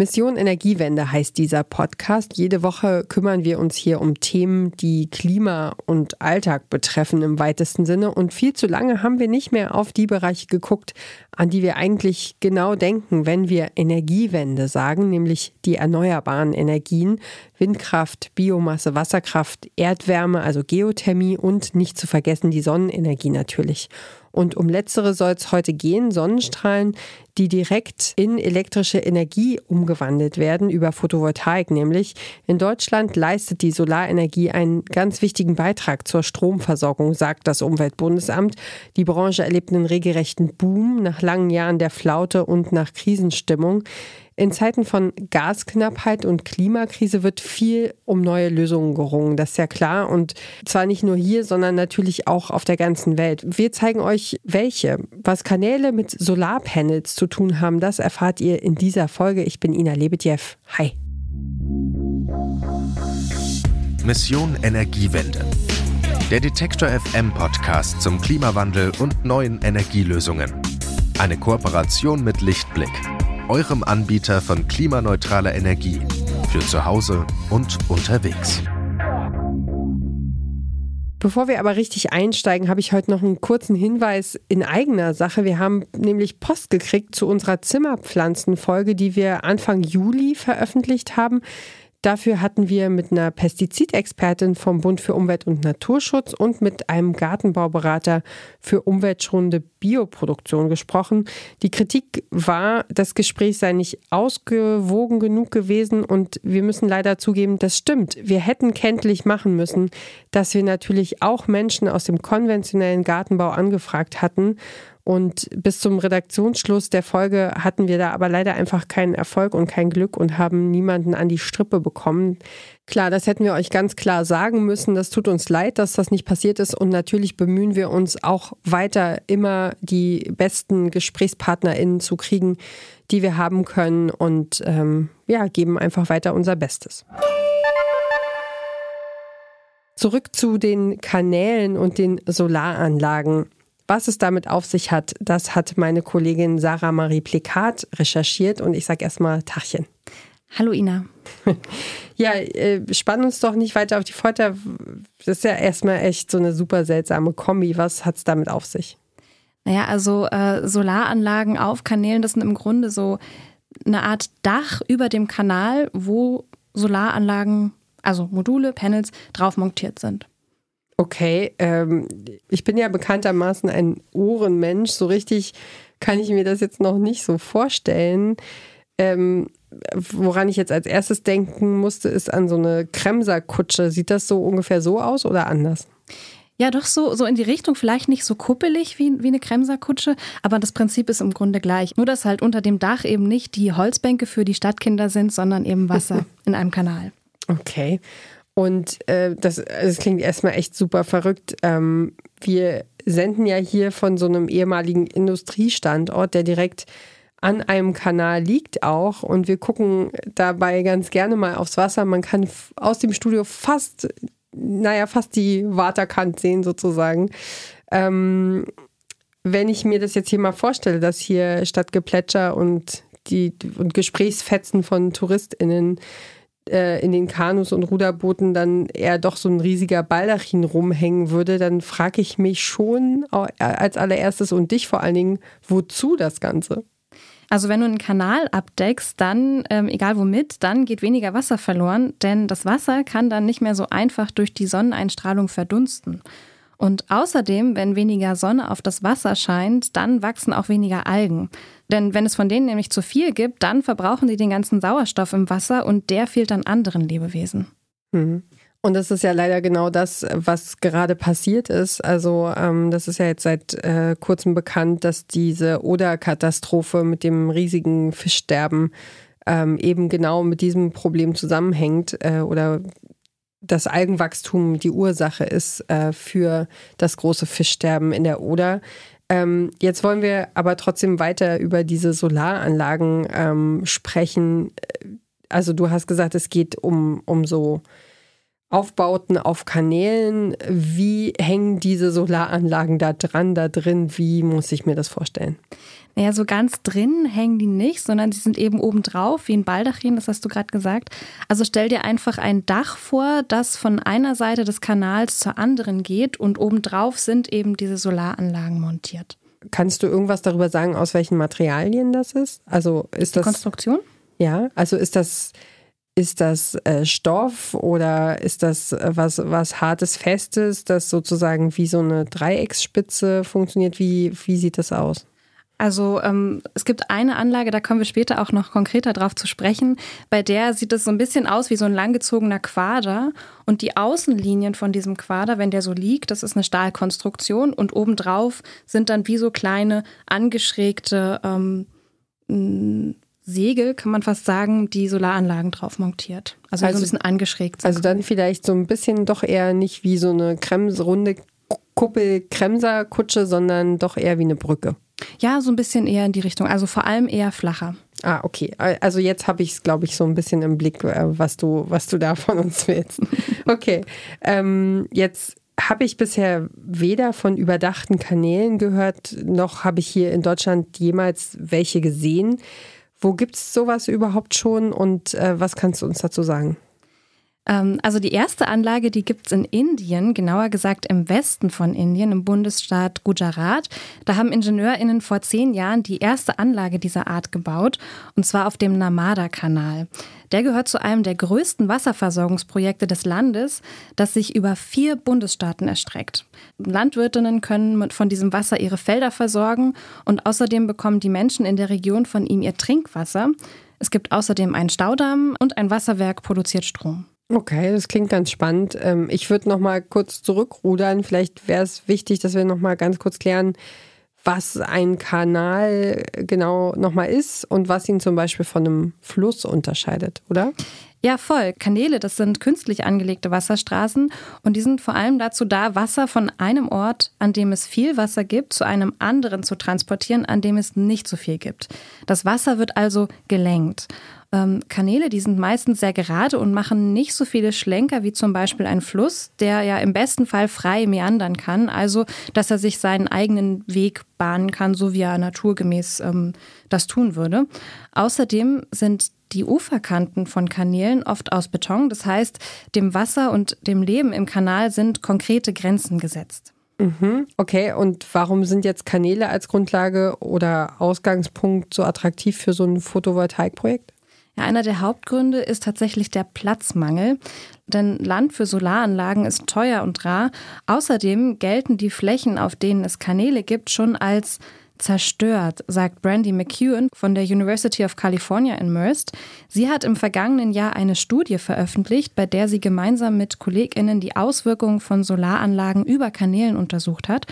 Mission Energiewende heißt dieser Podcast. Jede Woche kümmern wir uns hier um Themen, die Klima und Alltag betreffen im weitesten Sinne. Und viel zu lange haben wir nicht mehr auf die Bereiche geguckt, an die wir eigentlich genau denken, wenn wir Energiewende sagen, nämlich die erneuerbaren Energien, Windkraft, Biomasse, Wasserkraft, Erdwärme, also Geothermie und nicht zu vergessen die Sonnenenergie natürlich. Und um letztere soll es heute gehen, Sonnenstrahlen, die direkt in elektrische Energie umgewandelt werden, über Photovoltaik nämlich. In Deutschland leistet die Solarenergie einen ganz wichtigen Beitrag zur Stromversorgung, sagt das Umweltbundesamt. Die Branche erlebt einen regelrechten Boom nach langen Jahren der Flaute und nach Krisenstimmung. In Zeiten von Gasknappheit und Klimakrise wird viel um neue Lösungen gerungen, das ist ja klar. Und zwar nicht nur hier, sondern natürlich auch auf der ganzen Welt. Wir zeigen euch, welche. Was Kanäle mit Solarpanels zu tun haben, das erfahrt ihr in dieser Folge. Ich bin Ina Lebedjew. Hi. Mission Energiewende. Der Detektor FM Podcast zum Klimawandel und neuen Energielösungen. Eine Kooperation mit Lichtblick eurem Anbieter von klimaneutraler Energie für zu Hause und unterwegs. Bevor wir aber richtig einsteigen, habe ich heute noch einen kurzen Hinweis in eigener Sache. Wir haben nämlich Post gekriegt zu unserer Zimmerpflanzenfolge, die wir Anfang Juli veröffentlicht haben. Dafür hatten wir mit einer Pestizidexpertin vom Bund für Umwelt und Naturschutz und mit einem Gartenbauberater für umweltschonende Bioproduktion gesprochen. Die Kritik war, das Gespräch sei nicht ausgewogen genug gewesen und wir müssen leider zugeben, das stimmt. Wir hätten kenntlich machen müssen, dass wir natürlich auch Menschen aus dem konventionellen Gartenbau angefragt hatten und bis zum Redaktionsschluss der Folge hatten wir da aber leider einfach keinen Erfolg und kein Glück und haben niemanden an die Strippe bekommen. Klar, das hätten wir euch ganz klar sagen müssen. Das tut uns leid, dass das nicht passiert ist. Und natürlich bemühen wir uns auch weiter immer die besten GesprächspartnerInnen zu kriegen, die wir haben können und ähm, ja, geben einfach weiter unser Bestes. Zurück zu den Kanälen und den Solaranlagen. Was es damit auf sich hat, das hat meine Kollegin Sarah Marie Plikat recherchiert und ich sage erstmal Tachchen. Hallo Ina. Ja, äh, spann uns doch nicht weiter auf die Folter. Das ist ja erstmal echt so eine super seltsame Kombi. Was hat es damit auf sich? Naja, also äh, Solaranlagen auf Kanälen, das sind im Grunde so eine Art Dach über dem Kanal, wo Solaranlagen, also Module, Panels drauf montiert sind. Okay, ähm, ich bin ja bekanntermaßen ein Ohrenmensch. So richtig kann ich mir das jetzt noch nicht so vorstellen. Ähm, woran ich jetzt als erstes denken musste, ist an so eine Kremserkutsche. Sieht das so ungefähr so aus oder anders? Ja, doch so, so in die Richtung, vielleicht nicht so kuppelig wie, wie eine Kremserkutsche, aber das Prinzip ist im Grunde gleich. Nur, dass halt unter dem Dach eben nicht die Holzbänke für die Stadtkinder sind, sondern eben Wasser in einem Kanal. Okay. Und äh, das, das klingt erstmal echt super verrückt. Ähm, wir senden ja hier von so einem ehemaligen Industriestandort, der direkt an einem Kanal liegt auch. Und wir gucken dabei ganz gerne mal aufs Wasser. Man kann aus dem Studio fast, naja, fast die Waterkant sehen sozusagen. Ähm, wenn ich mir das jetzt hier mal vorstelle, dass hier statt Geplätscher und die und Gesprächsfetzen von TouristInnen äh, in den Kanus und Ruderbooten dann eher doch so ein riesiger Baldachin rumhängen würde, dann frage ich mich schon äh, als allererstes und dich vor allen Dingen, wozu das Ganze? Also wenn du einen Kanal abdeckst, dann, ähm, egal womit, dann geht weniger Wasser verloren, denn das Wasser kann dann nicht mehr so einfach durch die Sonneneinstrahlung verdunsten. Und außerdem, wenn weniger Sonne auf das Wasser scheint, dann wachsen auch weniger Algen. Denn wenn es von denen nämlich zu viel gibt, dann verbrauchen die den ganzen Sauerstoff im Wasser und der fehlt dann anderen Lebewesen. Mhm. Und das ist ja leider genau das, was gerade passiert ist. Also ähm, das ist ja jetzt seit äh, kurzem bekannt, dass diese Oder-Katastrophe mit dem riesigen Fischsterben ähm, eben genau mit diesem Problem zusammenhängt äh, oder das Algenwachstum die Ursache ist äh, für das große Fischsterben in der Oder. Ähm, jetzt wollen wir aber trotzdem weiter über diese Solaranlagen ähm, sprechen. Also du hast gesagt, es geht um, um so Aufbauten auf Kanälen. Wie hängen diese Solaranlagen da dran, da drin? Wie muss ich mir das vorstellen? Naja, so ganz drin hängen die nicht, sondern sie sind eben obendrauf, wie ein Baldachin, das hast du gerade gesagt. Also stell dir einfach ein Dach vor, das von einer Seite des Kanals zur anderen geht und obendrauf sind eben diese Solaranlagen montiert. Kannst du irgendwas darüber sagen, aus welchen Materialien das ist? Also ist das. Konstruktion? Ja, also ist das. Ist das äh, Stoff oder ist das äh, was, was Hartes, Festes, das sozusagen wie so eine Dreiecksspitze funktioniert? Wie, wie sieht das aus? Also ähm, es gibt eine Anlage, da kommen wir später auch noch konkreter drauf zu sprechen. Bei der sieht es so ein bisschen aus wie so ein langgezogener Quader. Und die Außenlinien von diesem Quader, wenn der so liegt, das ist eine Stahlkonstruktion. Und obendrauf sind dann wie so kleine angeschrägte ähm, Segel, kann man fast sagen, die Solaranlagen drauf montiert. Also, also so ein bisschen angeschrägt. Also dann vielleicht so ein bisschen doch eher nicht wie so eine Krems, runde Kuppel-Kremser-Kutsche, sondern doch eher wie eine Brücke. Ja, so ein bisschen eher in die Richtung. Also vor allem eher flacher. Ah, okay. Also jetzt habe ich es, glaube ich, so ein bisschen im Blick, äh, was du, was du da von uns willst. Okay. ähm, jetzt habe ich bisher weder von überdachten Kanälen gehört, noch habe ich hier in Deutschland jemals welche gesehen. Wo gibt es sowas überhaupt schon und äh, was kannst du uns dazu sagen? Ähm, also die erste Anlage, die gibt es in Indien, genauer gesagt im Westen von Indien, im Bundesstaat Gujarat. Da haben IngenieurInnen vor zehn Jahren die erste Anlage dieser Art gebaut, und zwar auf dem Narmada-Kanal. Der gehört zu einem der größten Wasserversorgungsprojekte des Landes, das sich über vier Bundesstaaten erstreckt. Landwirtinnen können von diesem Wasser ihre Felder versorgen und außerdem bekommen die Menschen in der Region von ihm ihr Trinkwasser. Es gibt außerdem einen Staudamm und ein Wasserwerk produziert Strom. Okay, das klingt ganz spannend. Ähm, ich würde noch mal kurz zurückrudern. Vielleicht wäre es wichtig, dass wir noch mal ganz kurz klären, was ein Kanal genau noch mal ist und was ihn zum Beispiel von einem Fluss unterscheidet, oder? Ja, voll. Kanäle, das sind künstlich angelegte Wasserstraßen und die sind vor allem dazu da, Wasser von einem Ort, an dem es viel Wasser gibt, zu einem anderen zu transportieren, an dem es nicht so viel gibt. Das Wasser wird also gelenkt. Ähm, Kanäle, die sind meistens sehr gerade und machen nicht so viele Schlenker wie zum Beispiel ein Fluss, der ja im besten Fall frei meandern kann, also dass er sich seinen eigenen Weg bahnen kann, so wie er naturgemäß ähm, das tun würde. Außerdem sind die Uferkanten von Kanälen oft aus Beton, das heißt, dem Wasser und dem Leben im Kanal sind konkrete Grenzen gesetzt. Mhm, okay, und warum sind jetzt Kanäle als Grundlage oder Ausgangspunkt so attraktiv für so ein Photovoltaikprojekt? Einer der Hauptgründe ist tatsächlich der Platzmangel. Denn Land für Solaranlagen ist teuer und rar. Außerdem gelten die Flächen, auf denen es Kanäle gibt, schon als zerstört, sagt Brandy McEwen von der University of California in Merced. Sie hat im vergangenen Jahr eine Studie veröffentlicht, bei der sie gemeinsam mit KollegInnen die Auswirkungen von Solaranlagen über Kanälen untersucht hat.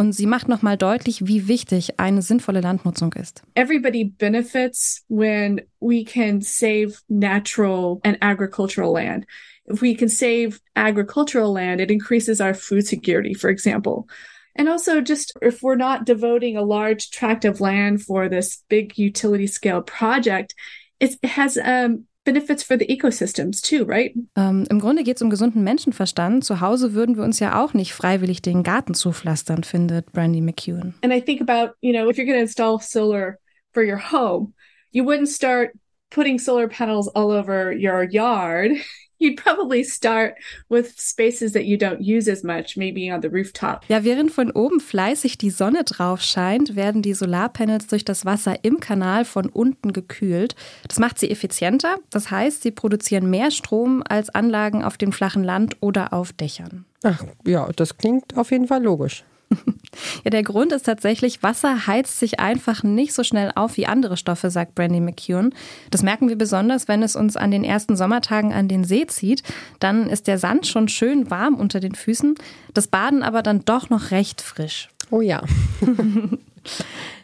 Und sie macht nochmal deutlich, wie wichtig eine sinnvolle Landnutzung ist. Everybody benefits when we can save natural and agricultural land. If we can save agricultural land, it increases our food security, for example. And also just if we're not devoting a large tract of land for this big utility scale project, it has um, benefits for the ecosystems too, right? Ähm, Im Grunde geht es um gesunden Menschenverstand. Zu Hause würden wir uns ja auch nicht freiwillig den Garten zupflastern, findet Brandy McEwen. And I think about, you know, if you're going to install solar for your home, you wouldn't start putting solar panels all over your yard. you'd probably start with spaces that you don't use as much, maybe on the rooftop. Ja, während von oben fleißig die Sonne drauf scheint, werden die Solarpanels durch das Wasser im Kanal von unten gekühlt. Das macht sie effizienter. Das heißt, sie produzieren mehr Strom als Anlagen auf dem flachen Land oder auf Dächern. Ach, ja, das klingt auf jeden Fall logisch. Ja, der Grund ist tatsächlich, Wasser heizt sich einfach nicht so schnell auf wie andere Stoffe, sagt Brandy McCune. Das merken wir besonders, wenn es uns an den ersten Sommertagen an den See zieht. Dann ist der Sand schon schön warm unter den Füßen, das Baden aber dann doch noch recht frisch. Oh ja.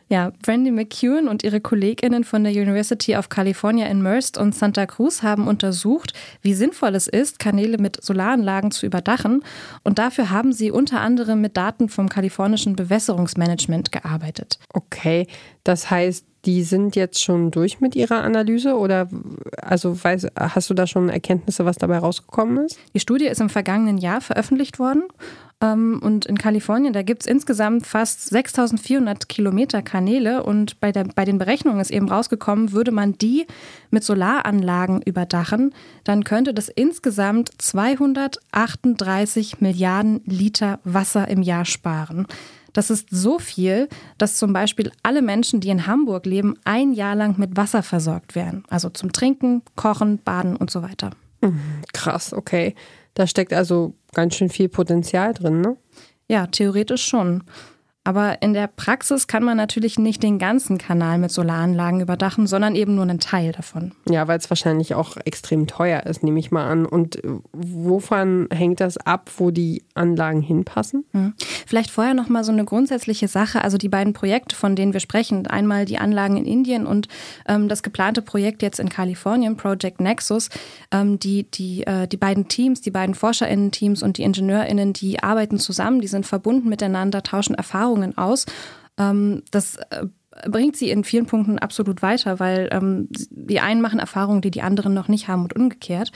Ja, Brandy McEwen und ihre KollegInnen von der University of California in Merced und Santa Cruz haben untersucht, wie sinnvoll es ist, Kanäle mit Solaranlagen zu überdachen. Und dafür haben sie unter anderem mit Daten vom kalifornischen Bewässerungsmanagement gearbeitet. Okay, das heißt, die sind jetzt schon durch mit ihrer Analyse oder also weiß, hast du da schon Erkenntnisse, was dabei rausgekommen ist? Die Studie ist im vergangenen Jahr veröffentlicht worden ähm, und in Kalifornien, da gibt es insgesamt fast 6400 Kilometer Kanäle und bei, der, bei den Berechnungen ist eben rausgekommen, würde man die mit Solaranlagen überdachen, dann könnte das insgesamt 238 Milliarden Liter Wasser im Jahr sparen. Das ist so viel, dass zum Beispiel alle Menschen, die in Hamburg leben, ein Jahr lang mit Wasser versorgt werden. Also zum Trinken, Kochen, Baden und so weiter. Mhm, krass, okay. Da steckt also ganz schön viel Potenzial drin, ne? Ja, theoretisch schon. Aber in der Praxis kann man natürlich nicht den ganzen Kanal mit Solaranlagen überdachen, sondern eben nur einen Teil davon. Ja, weil es wahrscheinlich auch extrem teuer ist, nehme ich mal an. Und wovon hängt das ab, wo die Anlagen hinpassen? Hm. Vielleicht vorher noch mal so eine grundsätzliche Sache. Also die beiden Projekte, von denen wir sprechen, einmal die Anlagen in Indien und ähm, das geplante Projekt jetzt in Kalifornien, Project Nexus. Ähm, die, die, äh, die beiden Teams, die beiden ForscherInnen-Teams und die IngenieurInnen, die arbeiten zusammen, die sind verbunden miteinander, tauschen Erfahrungen Erfahrungen aus. Ähm, das äh, bringt sie in vielen Punkten absolut weiter, weil ähm, die einen machen Erfahrungen, die die anderen noch nicht haben und umgekehrt.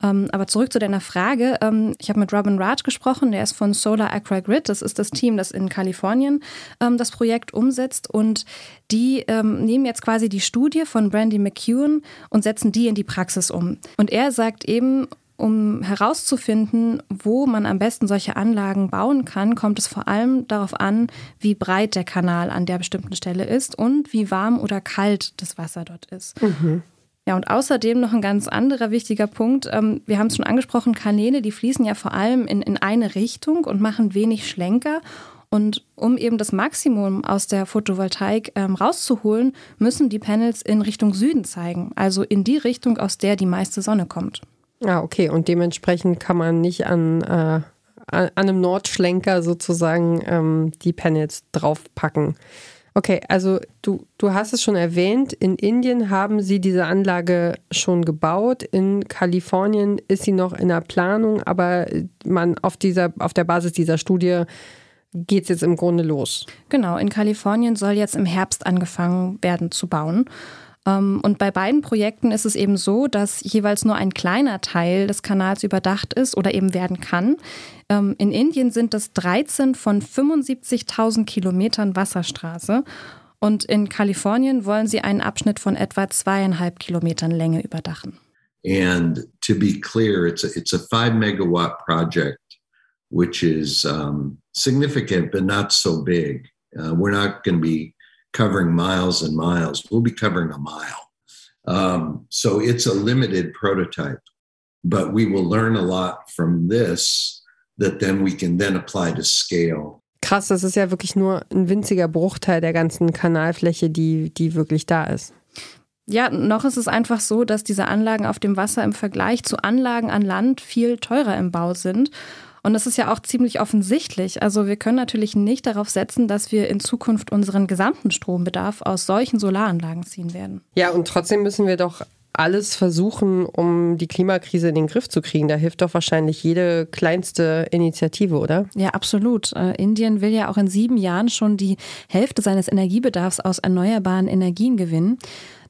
Ähm, aber zurück zu deiner Frage. Ähm, ich habe mit Robin Raj gesprochen, der ist von Solar Aqua Grid. Das ist das Team, das in Kalifornien ähm, das Projekt umsetzt. Und die ähm, nehmen jetzt quasi die Studie von Brandy McEwen und setzen die in die Praxis um. Und er sagt eben, um herauszufinden, wo man am besten solche Anlagen bauen kann, kommt es vor allem darauf an, wie breit der Kanal an der bestimmten Stelle ist und wie warm oder kalt das Wasser dort ist. Mhm. Ja, und außerdem noch ein ganz anderer wichtiger Punkt. Ähm, wir haben es schon angesprochen, Kanäle, die fließen ja vor allem in, in eine Richtung und machen wenig Schlenker. Und um eben das Maximum aus der Photovoltaik ähm, rauszuholen, müssen die Panels in Richtung Süden zeigen, also in die Richtung, aus der die meiste Sonne kommt. Ah, okay. Und dementsprechend kann man nicht an, äh, an einem Nordschlenker sozusagen ähm, die Panels draufpacken. Okay, also du, du hast es schon erwähnt, in Indien haben sie diese Anlage schon gebaut, in Kalifornien ist sie noch in der Planung, aber man auf, dieser, auf der Basis dieser Studie geht es jetzt im Grunde los. Genau, in Kalifornien soll jetzt im Herbst angefangen werden zu bauen. Ähm, und bei beiden Projekten ist es eben so, dass jeweils nur ein kleiner Teil des Kanals überdacht ist oder eben werden kann. Ähm, in Indien sind es 13 von 75.000 Kilometern Wasserstraße. Und in Kalifornien wollen sie einen Abschnitt von etwa zweieinhalb Kilometern Länge überdachen. And to be clear, it's a, it's a five megawatt project, which is um, significant but not so big. Uh, we're not going to be covering miles and miles. We'll be covering a mile. Um, so it's a limited prototype, but we will learn a lot from this that then we can then apply to scale. Krass, das ist ja wirklich nur ein winziger Bruchteil der ganzen Kanalfläche, die, die wirklich da ist. Ja, noch ist es einfach so, dass diese Anlagen auf dem Wasser im Vergleich zu Anlagen an Land viel teurer im Bau sind. Und das ist ja auch ziemlich offensichtlich. Also wir können natürlich nicht darauf setzen, dass wir in Zukunft unseren gesamten Strombedarf aus solchen Solaranlagen ziehen werden. Ja, und trotzdem müssen wir doch alles versuchen, um die Klimakrise in den Griff zu kriegen. Da hilft doch wahrscheinlich jede kleinste Initiative, oder? Ja, absolut. Äh, Indien will ja auch in sieben Jahren schon die Hälfte seines Energiebedarfs aus erneuerbaren Energien gewinnen.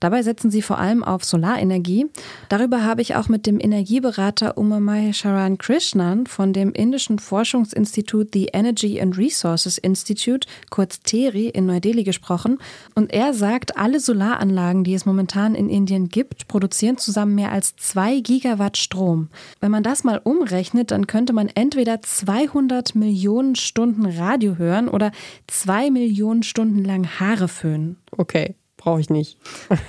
Dabei setzen sie vor allem auf Solarenergie. Darüber habe ich auch mit dem Energieberater Umamahesharan Krishnan von dem indischen Forschungsinstitut The Energy and Resources Institute, kurz TERI, in Neu-Delhi gesprochen. Und er sagt, alle Solaranlagen, die es momentan in Indien gibt, produzieren zusammen mehr als zwei Gigawatt Strom. Wenn man das mal umrechnet, dann könnte man entweder 200 Millionen Stunden Radio hören oder zwei Millionen Stunden lang Haare föhnen. Okay brauche ich nicht.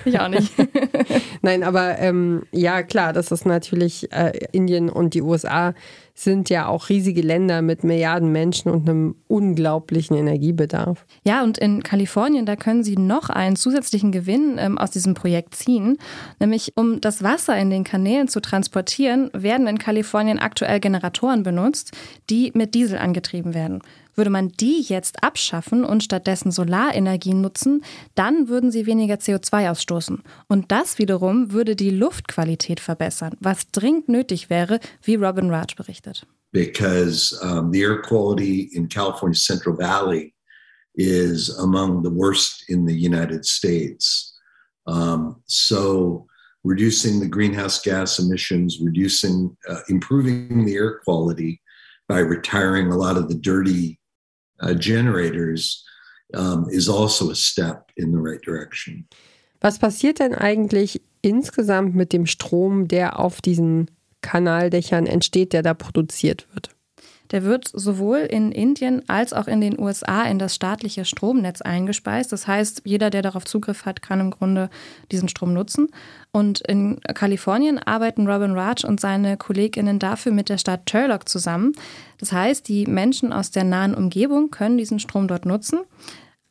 Ich auch nicht. Nein, aber ähm, ja, klar, das ist natürlich, äh, Indien und die USA sind ja auch riesige Länder mit Milliarden Menschen und einem unglaublichen Energiebedarf. Ja, und in Kalifornien, da können sie noch einen zusätzlichen Gewinn ähm, aus diesem Projekt ziehen. Nämlich, um das Wasser in den Kanälen zu transportieren, werden in Kalifornien aktuell Generatoren benutzt, die mit Diesel angetrieben werden. Würde man die jetzt abschaffen und stattdessen Solarenergie nutzen, dann würden sie weniger CO2 ausstoßen. Und das wiederum würde die Luftqualität verbessern, was dringend nötig wäre, wie Robin Raj berichtet. Because um, the air quality in California's Central Valley is among the worst in the United States. Um, so reducing the greenhouse gas emissions, reducing, uh, improving the air quality by retiring a lot of the dirty uh, generators um, is also a step in the right direction. Was passiert denn eigentlich insgesamt mit dem Strom, der auf diesen Kanaldächern entsteht, der da produziert wird? Der wird sowohl in Indien als auch in den USA in das staatliche Stromnetz eingespeist. Das heißt, jeder, der darauf Zugriff hat, kann im Grunde diesen Strom nutzen. Und in Kalifornien arbeiten Robin Raj und seine Kolleginnen dafür mit der Stadt Turlock zusammen. Das heißt, die Menschen aus der nahen Umgebung können diesen Strom dort nutzen.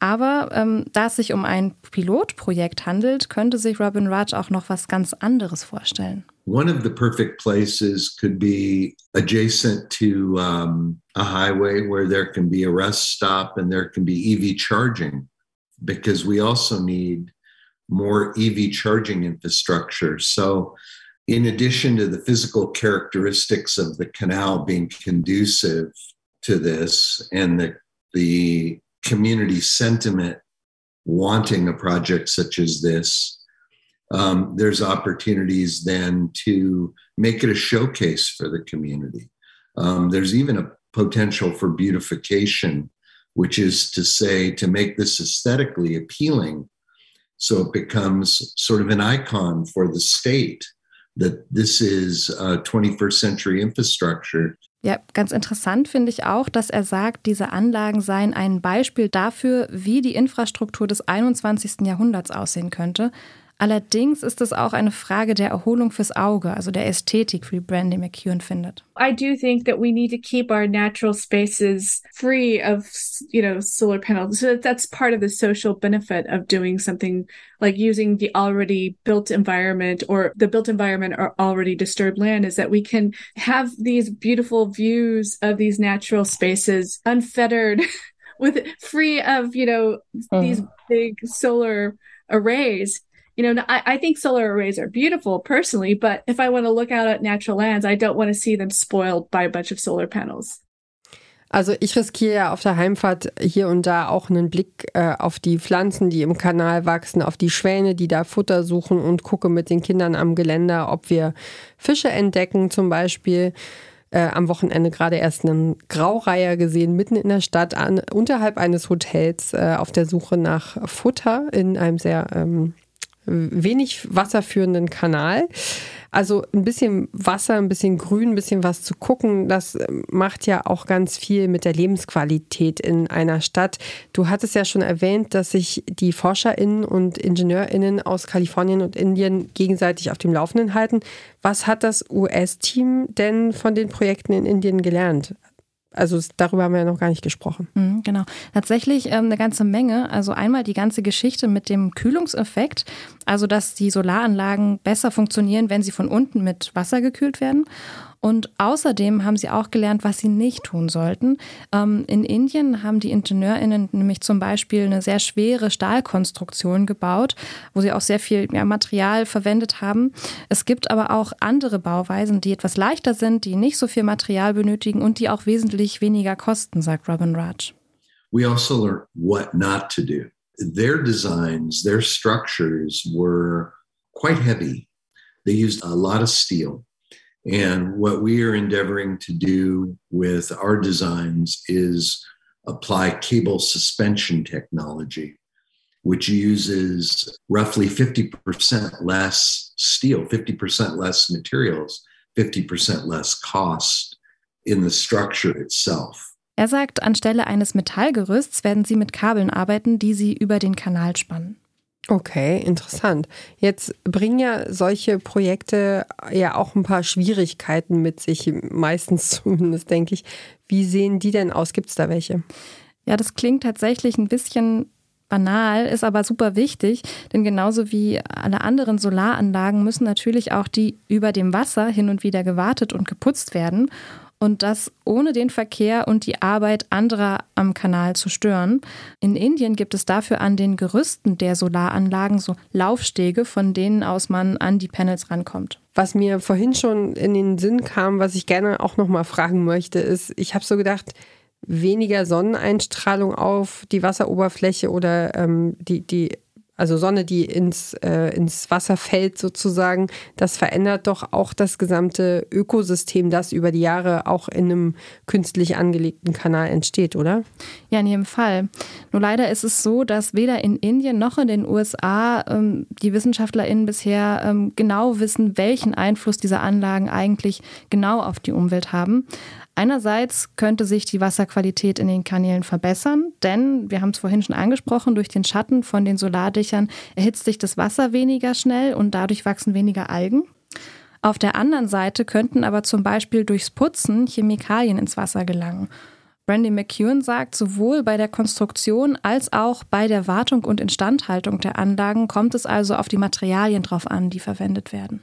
Aber ähm, da es sich um ein Pilotprojekt handelt, könnte sich Robin Raj auch noch was ganz anderes vorstellen. One of the perfect places could be adjacent to um, a highway where there can be a rest stop and there can be EV charging, because we also need more EV charging infrastructure. So, in addition to the physical characteristics of the canal being conducive to this and the, the community sentiment wanting a project such as this, um, there's opportunities then to make it a showcase for the community. Um, there's even a potential for beautification, which is to say, to make this aesthetically appealing so it becomes sort of an icon for the state that this is a 21st century infrastructure. Ja, ganz interessant finde ich auch, dass er sagt, diese Anlagen seien ein Beispiel dafür, wie die Infrastruktur des 21. Jahrhunderts aussehen könnte. Allerdings ist es auch eine Frage der Erholung fürs Auge, also der Ästhetik, wie Brandy McEwen findet. I do think that we need to keep our natural spaces free of, you know, solar panels. So that's part of the social benefit of doing something like using the already built environment or the built environment or already disturbed land is that we can have these beautiful views of these natural spaces unfettered with free of, you know, mm. these big solar arrays you know, I, I, think solar arrays are beautiful personally, but if I want to look out at natural lands, I don't want to see them spoiled by a bunch of solar panels. Also ich riskiere ja auf der Heimfahrt hier und da auch einen Blick äh, auf die Pflanzen, die im Kanal wachsen, auf die Schwäne, die da Futter suchen und gucke mit den Kindern am Geländer, ob wir Fische entdecken zum Beispiel. Äh, am Wochenende gerade erst einen Graureiher gesehen, mitten in der Stadt, an, unterhalb eines Hotels, äh, auf der Suche nach Futter in einem sehr ähm, wenig wasserführenden Kanal. Also ein bisschen Wasser, ein bisschen Grün, ein bisschen was zu gucken, das macht ja auch ganz viel mit der Lebensqualität in einer Stadt. Du hattest ja schon erwähnt, dass sich die ForscherInnen und IngenieurInnen aus Kalifornien und Indien gegenseitig auf dem Laufenden halten. Was hat das US-Team denn von den Projekten in Indien gelernt? Also darüber haben wir ja noch gar nicht gesprochen. Mhm, genau. Tatsächlich ähm, eine ganze Menge. Also einmal die ganze Geschichte mit dem Kühlungseffekt, also dass die Solaranlagen besser funktionieren, wenn sie von unten mit Wasser gekühlt werden. Und außerdem haben sie auch gelernt, was sie nicht tun sollten. Ähm, in Indien haben die IngenieurInnen nämlich zum Beispiel eine sehr schwere Stahlkonstruktion gebaut, wo sie auch sehr viel ja, Material verwendet haben. Es gibt aber auch andere Bauweisen, die etwas leichter sind, die nicht so viel Material benötigen und die auch wesentlich weniger kosten, sagt Robin Raj. We also learned what not to do. Their designs, their structures were quite heavy. They used a lot of steel. And what we are endeavoring to do with our designs is apply cable suspension technology, which uses roughly 50% less steel, 50% less materials, 50% less cost in the structure itself. Er sagt, anstelle eines Metallgerüsts werden sie mit Kabeln arbeiten, die sie über den Kanal spannen. Okay, interessant. Jetzt bringen ja solche Projekte ja auch ein paar Schwierigkeiten mit sich, meistens zumindest, denke ich. Wie sehen die denn aus? Gibt es da welche? Ja, das klingt tatsächlich ein bisschen banal, ist aber super wichtig, denn genauso wie alle anderen Solaranlagen müssen natürlich auch die über dem Wasser hin und wieder gewartet und geputzt werden und das ohne den Verkehr und die Arbeit anderer am Kanal zu stören. In Indien gibt es dafür an den Gerüsten der Solaranlagen so Laufstege, von denen aus man an die Panels rankommt. Was mir vorhin schon in den Sinn kam, was ich gerne auch noch mal fragen möchte, ist, ich habe so gedacht, weniger Sonneneinstrahlung auf die Wasseroberfläche oder ähm, die, die also Sonne, die ins, äh, ins Wasser fällt sozusagen, das verändert doch auch das gesamte Ökosystem, das über die Jahre auch in einem künstlich angelegten Kanal entsteht, oder? Ja, in jedem Fall. Nur leider ist es so, dass weder in Indien noch in den USA ähm, die WissenschaftlerInnen bisher ähm, genau wissen, welchen Einfluss diese Anlagen eigentlich genau auf die Umwelt haben. Einerseits könnte sich die Wasserqualität in den Kanälen verbessern, denn wir haben es vorhin schon angesprochen, durch den Schatten von den Solardächern erhitzt sich das Wasser weniger schnell und dadurch wachsen weniger Algen. Auf der anderen Seite könnten aber zum Beispiel durchs Putzen Chemikalien ins Wasser gelangen. Brandy McEwen sagt, sowohl bei der Konstruktion als auch bei der Wartung und Instandhaltung der Anlagen kommt es also auf die Materialien drauf an, die verwendet werden.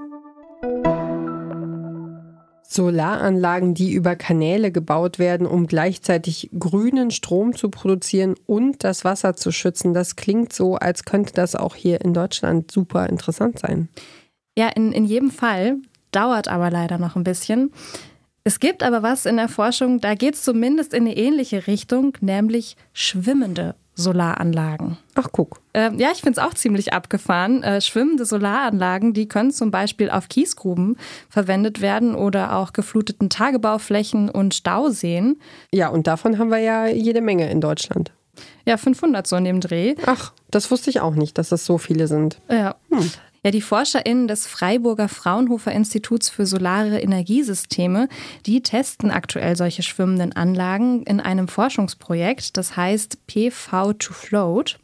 Solaranlagen, die über Kanäle gebaut werden, um gleichzeitig grünen Strom zu produzieren und das Wasser zu schützen. Das klingt so, als könnte das auch hier in Deutschland super interessant sein. Ja, in, in jedem Fall. Dauert aber leider noch ein bisschen. Es gibt aber was in der Forschung, da geht es zumindest in eine ähnliche Richtung, nämlich schwimmende Solaranlagen. Ach, guck. Ähm, ja, ich finde es auch ziemlich abgefahren. Äh, schwimmende Solaranlagen, die können zum Beispiel auf Kiesgruben verwendet werden oder auch gefluteten Tagebauflächen und Stauseen. Ja, und davon haben wir ja jede Menge in Deutschland. Ja, 500 so in dem Dreh. Ach, das wusste ich auch nicht, dass das so viele sind. Ja. Hm. Ja, die ForscherInnen des Freiburger Fraunhofer Instituts für Solare Energiesysteme, die testen aktuell solche schwimmenden Anlagen in einem Forschungsprojekt, das heißt PV to Float.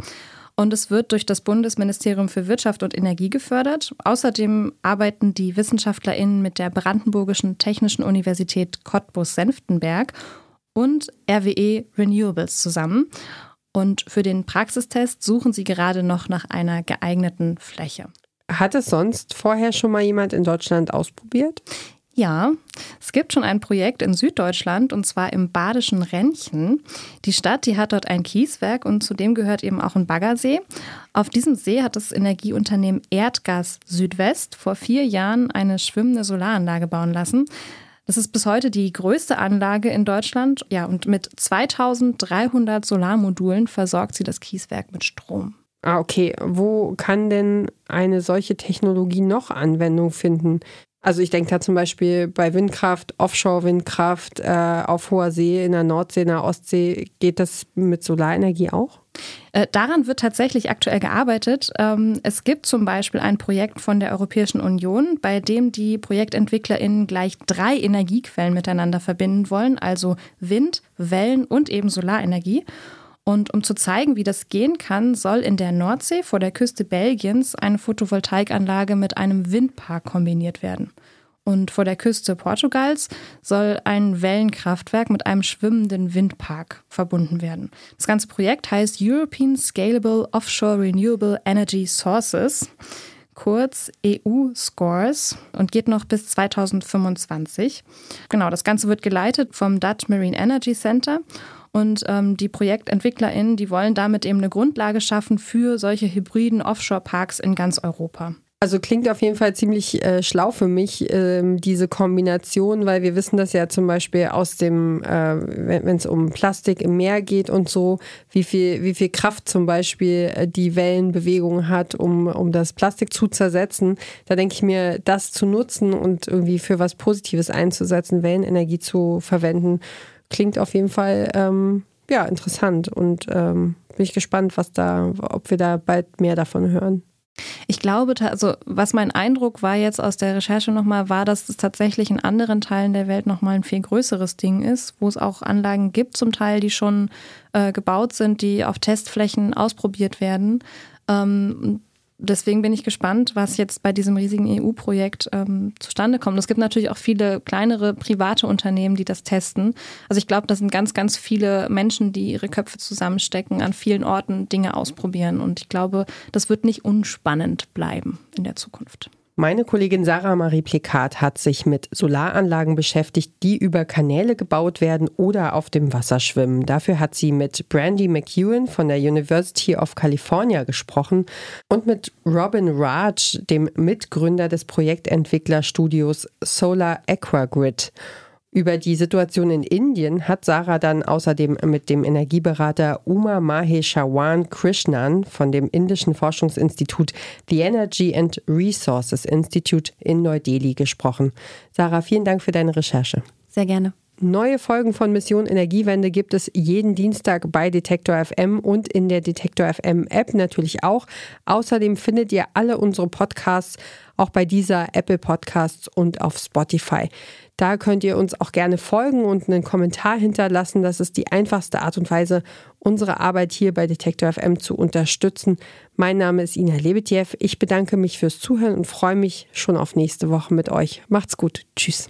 Und es wird durch das Bundesministerium für Wirtschaft und Energie gefördert. Außerdem arbeiten die WissenschaftlerInnen mit der Brandenburgischen Technischen Universität Cottbus-Senftenberg und RWE Renewables zusammen. Und für den Praxistest suchen sie gerade noch nach einer geeigneten Fläche. Hat es sonst vorher schon mal jemand in Deutschland ausprobiert? Ja, es gibt schon ein Projekt in Süddeutschland und zwar im badischen Rennchen. Die Stadt, die hat dort ein Kieswerk und zudem gehört eben auch ein Baggersee. Auf diesem See hat das Energieunternehmen Erdgas Südwest vor vier Jahren eine schwimmende Solaranlage bauen lassen. Das ist bis heute die größte Anlage in Deutschland. Ja, und mit 2300 Solarmodulen versorgt sie das Kieswerk mit Strom. Ah, okay. Wo kann denn eine solche Technologie noch Anwendung finden? Also ich denke da zum Beispiel bei Windkraft, Offshore-Windkraft äh, auf hoher See, in der Nordsee, in der Ostsee, geht das mit Solarenergie auch? Äh, daran wird tatsächlich aktuell gearbeitet. Ähm, es gibt zum Beispiel ein Projekt von der Europäischen Union, bei dem die ProjektentwicklerInnen gleich drei Energiequellen miteinander verbinden wollen, also Wind, Wellen und eben Solarenergie. Und um zu zeigen, wie das gehen kann, soll in der Nordsee vor der Küste Belgiens eine Photovoltaikanlage mit einem Windpark kombiniert werden. Und vor der Küste Portugals soll ein Wellenkraftwerk mit einem schwimmenden Windpark verbunden werden. Das ganze Projekt heißt European Scalable Offshore Renewable Energy Sources, kurz EU-Scores und geht noch bis 2025. Genau, das Ganze wird geleitet vom Dutch Marine Energy Center und ähm, die ProjektentwicklerInnen, die wollen damit eben eine Grundlage schaffen für solche hybriden Offshore-Parks in ganz Europa. Also klingt auf jeden Fall ziemlich äh, schlau für mich, äh, diese Kombination, weil wir wissen das ja zum Beispiel aus dem, äh, wenn es um Plastik im Meer geht und so, wie viel, wie viel Kraft zum Beispiel äh, die Wellenbewegung hat, um, um das Plastik zu zersetzen. Da denke ich mir, das zu nutzen und irgendwie für was Positives einzusetzen, Wellenenergie zu verwenden, klingt auf jeden Fall ähm, ja, interessant und ähm, bin ich gespannt, was da, ob wir da bald mehr davon hören. Ich glaube, also was mein Eindruck war jetzt aus der Recherche nochmal, war, dass es tatsächlich in anderen Teilen der Welt nochmal ein viel größeres Ding ist, wo es auch Anlagen gibt, zum Teil, die schon äh, gebaut sind, die auf Testflächen ausprobiert werden. Ähm, deswegen bin ich gespannt, was jetzt bei diesem riesigen EU-Projekt ähm, zustande kommt. Es gibt natürlich auch viele kleinere private Unternehmen, die das testen. Also ich glaube, das sind ganz, ganz viele Menschen, die ihre Köpfe zusammenstecken, an vielen Orten Dinge ausprobieren. Und ich glaube, das wird nicht unspannend bleiben in der Zukunft. Meine Kollegin Sarah Marie Plikat hat sich mit Solaranlagen beschäftigt, die über Kanäle gebaut werden oder auf dem Wasser schwimmen. Dafür hat sie mit Brandy McEwen von der University of California gesprochen und mit Robin Raj, dem Mitgründer des Projektentwicklerstudios Solar Aquagrid. Über die Situation in Indien hat Sarah dann außerdem mit dem Energieberater Uma Maheshawan Krishnan von dem indischen Forschungsinstitut The Energy and Resources Institute in Neu-Delhi gesprochen. Sarah, vielen Dank für deine Recherche. Sehr gerne. Neue Folgen von Mission Energiewende gibt es jeden Dienstag bei Detektor FM und in der Detektor FM App natürlich auch. Außerdem findet ihr alle unsere Podcasts auch bei dieser Apple Podcasts und auf Spotify. Da könnt ihr uns auch gerne folgen und einen Kommentar hinterlassen. Das ist die einfachste Art und Weise, unsere Arbeit hier bei Detektor FM zu unterstützen. Mein Name ist Ina Lebetjew. Ich bedanke mich fürs Zuhören und freue mich schon auf nächste Woche mit euch. Macht's gut. Tschüss.